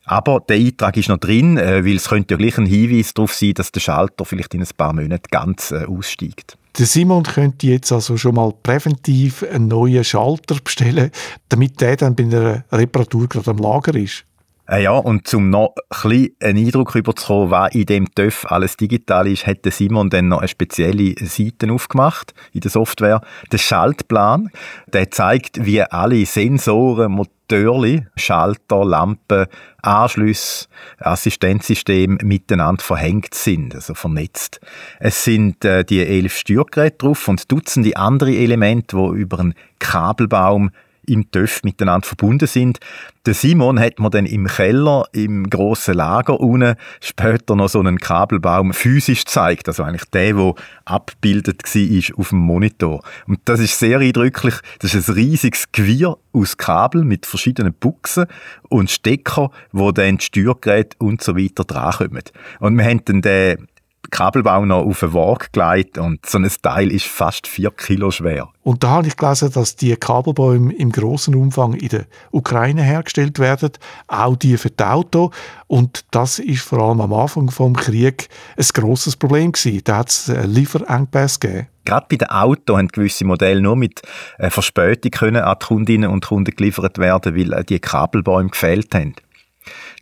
Aber der Eintrag ist noch drin, äh, weil es könnte ja gleich ein Hinweis darauf sein, dass der Schalter vielleicht in ein paar Monaten ganz äh, aussteigt. Der Simon könnte jetzt also schon mal präventiv einen neuen Schalter bestellen, damit der dann bei einer Reparatur gerade am Lager ist. Äh, ja, und zum noch ein einen Eindruck überzukommen, was in dem TÜV alles digital ist, hat Simon dann noch eine spezielle Seite aufgemacht in der Software. Der Schaltplan, der zeigt, wie alle Sensoren, Motoren, Schalter, Lampen, Anschlüsse, Assistenzsystem miteinander verhängt sind, also vernetzt. Es sind äh, die elf Steuergeräte drauf und Dutzende andere Elemente, die über einen Kabelbaum im TÜV miteinander verbunden sind. Der Simon hat mir dann im Keller, im grossen Lager unten, später noch so einen Kabelbaum physisch gezeigt. Also eigentlich der, der abgebildet war auf dem Monitor. Und das ist sehr eindrücklich. Das ist ein riesiges Gewirr aus Kabel mit verschiedenen Buchsen und Stecker, wo dann die Steuergeräte und so weiter drankommen. Und wir haben dann den Kabelbau noch auf eine Waage gelegt und so ein Teil ist fast vier Kilo schwer. Und da habe ich gelesen, dass die Kabelbäume im großen Umfang in der Ukraine hergestellt werden, auch die für die Auto. Und das ist vor allem am Anfang vom Krieg ein grosses Problem gewesen. Da hat es Lieferengpässe gegeben. Gerade bei den Autos haben gewisse Modelle nur mit äh, Verspätung können an die Kundinnen und Kunden geliefert werden, weil äh, die Kabelbäume gefehlt haben.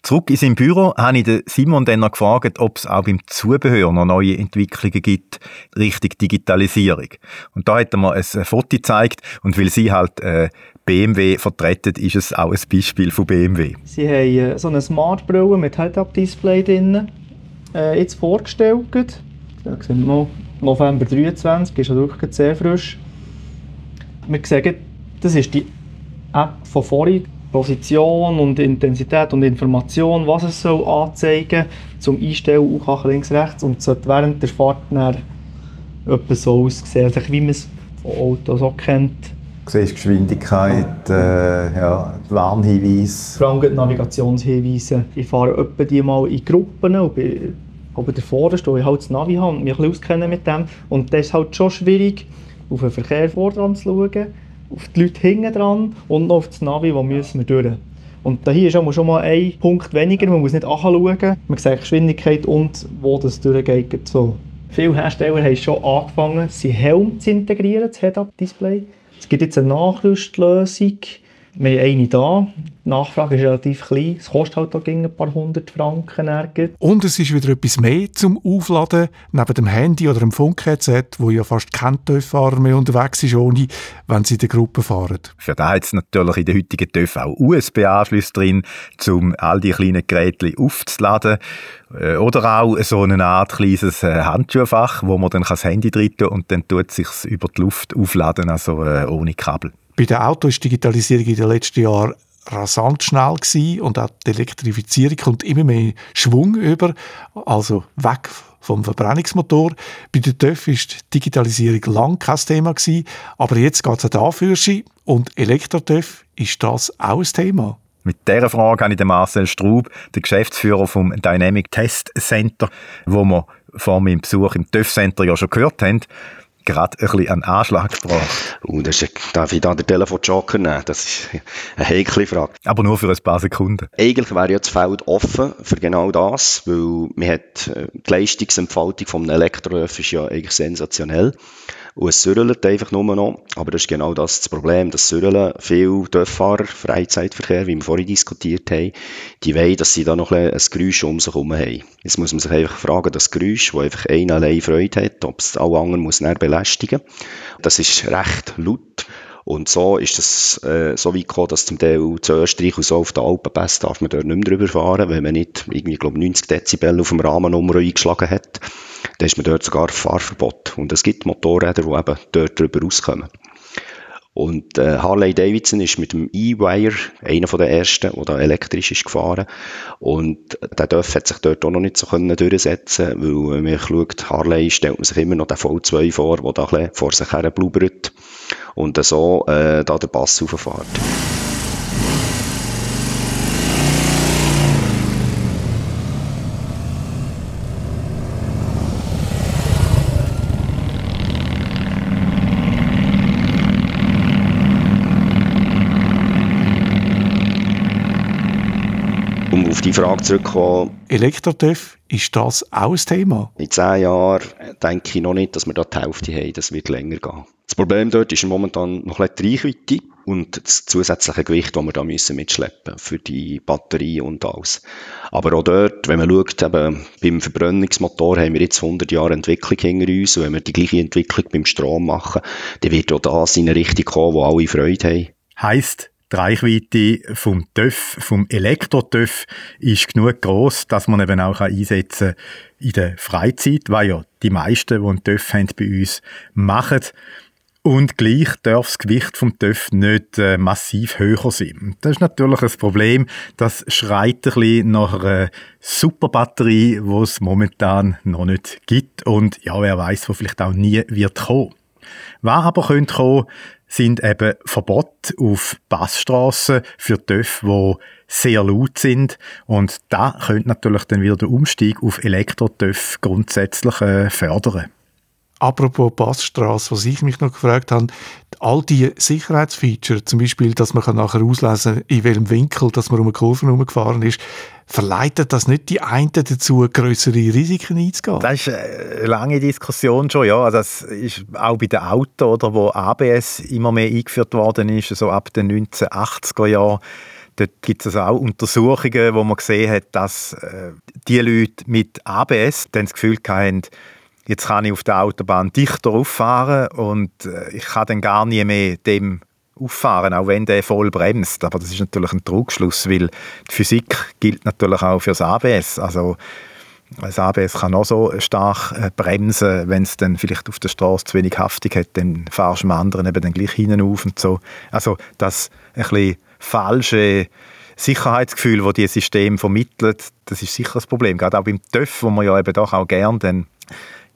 Zurück in seinem Büro habe ich Simon dann noch gefragt, ob es auch beim Zubehör noch neue Entwicklungen gibt, Richtung Digitalisierung. Und da hat er mir ein Foto gezeigt und weil sie halt äh, BMW vertreten, ist es auch ein Beispiel von BMW. Sie haben äh, so eine Smart-Brille mit Head-Up-Display drin, äh, jetzt vorgestellt. Da sehen wir November 23, ist ja wirklich sehr frisch. Wir sehen, das ist die App von vorhin, Position und Intensität und Information, was es soll anzeigen zum Einstellen auch links, rechts und sollte während der Fahrt dann etwas so aussehen, also wie man es von Autos auch kennt. Du siehst Geschwindigkeit, äh, ja, Warnhinweise. Vor allem Navigationshinweise. Ich fahre etwa die mal in Gruppen und bin oben davor stehe ich halt das Navi habe und mich ein bisschen auskenne mit dem. Und das ist halt schon schwierig, auf den Verkehr vor dran zu schauen auf die Leute hinten dran und noch auf das Navi, wo müssen wir durch. Und hier ist auch schon mal ein Punkt weniger, man muss nicht anschauen, man sieht Geschwindigkeit und wo das durchgeht. So. Viele Hersteller haben schon angefangen, sie Helm zu integrieren, das Head-Up-Display. Es gibt jetzt eine Nachrüstlösung, wir haben eine da. Die Nachfrage ist relativ klein. Es kostet halt auch ein paar hundert Franken. Und es ist wieder etwas mehr zum Aufladen, neben dem Handy oder dem Funkheadset, wo ja fast kein TÜV-Fahrer mehr unterwegs ist, ohne, wenn sie in der Gruppe fahren. Für da hat es natürlich in den heutigen TÜV auch USB-Anschlüsse drin, um all die kleinen Geräte aufzuladen. Äh, oder auch so eine Art kleines äh, Handschuhfach, wo man dann das Handy drin und dann tut es sich über die Luft aufladen, also äh, ohne Kabel. Bei den Autos ist Digitalisierung in den letzten Jahren rasant schnell gewesen und auch die Elektrifizierung kommt immer mehr Schwung über, also weg vom Verbrennungsmotor. Bei der TÜV ist die Digitalisierung lang kein Thema gewesen, aber jetzt geht es dafür und Elektro-TÜV ist das auch ein Thema. Mit dieser Frage habe ich den Marcel Straub, den Geschäftsführer vom Dynamic Test Center, wo wir vor meinem Besuch im TÜV Center ja schon gehört haben, gerade ein bisschen an Anschlag gebracht. Uh, das ist, darf ich da den Telefonjoker nehmen? Das ist eine heikle Frage. Aber nur für ein paar Sekunden. Eigentlich wäre ja das Feld offen für genau das, weil man hat, äh, die Leistungsentfaltung vom Elektroöf ist ja eigentlich sensationell. Und es säurelt einfach nur noch. Aber das ist genau das, das Problem. Das Säureln, viele Dörffahrer, Freizeitverkehr, wie wir vorhin diskutiert haben, die wollen, dass sie da noch ein, ein Geräusch um sich herum haben. Jetzt muss man sich einfach fragen, das Geräusch, wo einfach einer allein Freude hat, ob es alle anderen muss belästigen. Das ist recht laut. Und so ist es äh, so weit gekommen, dass zum Teil zu Österreich und so auf der Alpenpässe darf man dort nicht mehr drüber fahren, wenn man nicht irgendwie, glaube 90 Dezibel auf dem Rahmennummer eingeschlagen hat. Dann ist man dort sogar Fahrverbot. Und es gibt Motorräder, die eben dort drüber rauskommen. Und äh, Harley Davidson ist mit dem E-Wire einer der ersten, der da elektrisch ist gefahren. Und der Dörf hat sich dort auch noch nicht so können durchsetzen weil wenn man schaut, Harley stellt man sich immer noch den V2 vor, der da ein vor sich her blubbert und so äh, da der Bass rauffährt. Frage zurückzukommen. Elektro-TÜV, ist das auch ein Thema? In zehn Jahren denke ich noch nicht, dass wir da die Hälfte haben. Das wird länger gehen. Das Problem dort ist momentan noch ein die Reichweite und das zusätzliche Gewicht, das wir da müssen mitschleppen für die Batterie und alles. Aber auch dort, wenn man schaut, eben, beim Verbrennungsmotor haben wir jetzt 100 Jahre Entwicklung hinter uns und wenn wir die gleiche Entwicklung beim Strom machen, dann wird auch das in eine Richtung kommen, wo alle Freude haben. Heißt, die Reichweite vom TÜV, vom Elektro-TÜV ist genug groß, dass man eben auch einsetzen kann in der Freizeit, weil ja die meisten, die einen TÜV haben, bei uns machen. Und gleich darf das Gewicht vom TÜV nicht äh, massiv höher sein. Das ist natürlich ein Problem. Das schreit ein bisschen nach einer Superbatterie, die es momentan noch nicht gibt. Und ja, wer weiß, wo vielleicht auch nie wird kommen. Was aber könnte kommen, sind eben Verbote auf Passstraßen für TÜV, die sehr laut sind. Und da könnte natürlich dann wieder der Umstieg auf Elektro-TÜV grundsätzlich äh, fördern. Apropos Passstraße, was ich mich noch gefragt habe, all die Sicherheitsfeatures, zum Beispiel, dass man nachher auslesen kann, in welchem Winkel dass man um eine Kurve herumgefahren ist, verleitet das nicht die einen dazu, größere Risiken einzugehen? Das ist eine lange Diskussion schon, ja. Also das ist auch bei den Autos, oder, wo ABS immer mehr eingeführt worden ist, so ab den 1980er Jahren. Dort gibt es also auch Untersuchungen, wo man gesehen hat, dass äh, die Leute mit ABS dann das Gefühl hatten, jetzt kann ich auf der Autobahn dichter auffahren und äh, ich kann dann gar nie mehr dem auffahren, auch wenn der voll bremst. Aber das ist natürlich ein Trugschluss, weil die Physik gilt natürlich auch für das ABS. Also das ABS kann auch so stark äh, bremsen, wenn es dann vielleicht auf der Straße zu wenig Haftung hat, dann fahrst du dem anderen eben dann gleich hinten auf und so. Also das ein bisschen falsche Sicherheitsgefühl, das dieses System vermittelt, das ist sicher das Problem. Gerade auch beim TÜV, wo man ja eben doch auch gern dann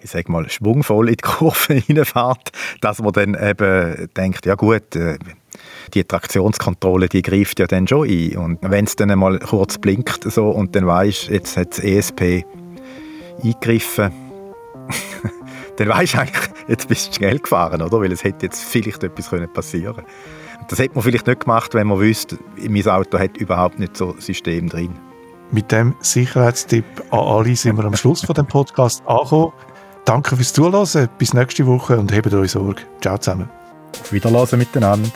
ich sag mal, schwungvoll in die Kurve reinfährt, dass man dann eben denkt, ja gut, äh, die Traktionskontrolle, die greift ja dann schon ein. Und wenn es dann einmal kurz blinkt so, und dann weisst jetzt hat das ESP eingegriffen, dann weisst du eigentlich, jetzt bist du schnell gefahren, oder? Weil es hätte jetzt vielleicht etwas passieren können. Das hätte man vielleicht nicht gemacht, wenn man wüsste, mein Auto hat überhaupt nicht so ein System drin. Mit dem Sicherheitstipp an alle sind wir am Schluss von dem Podcast angekommen. Danke fürs Zuhören. Bis nächste Woche und hebt euch Sorge. Ciao zusammen. Auf Wiederhören miteinander.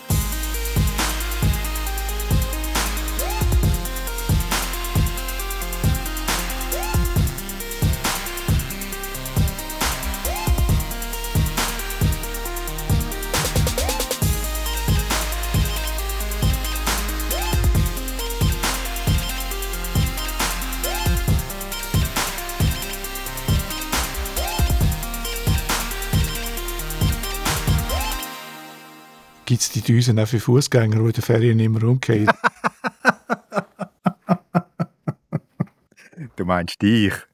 jetzt die Düsen auch für Fußgänger, die in den Ferien immer umgehen. du meinst dich?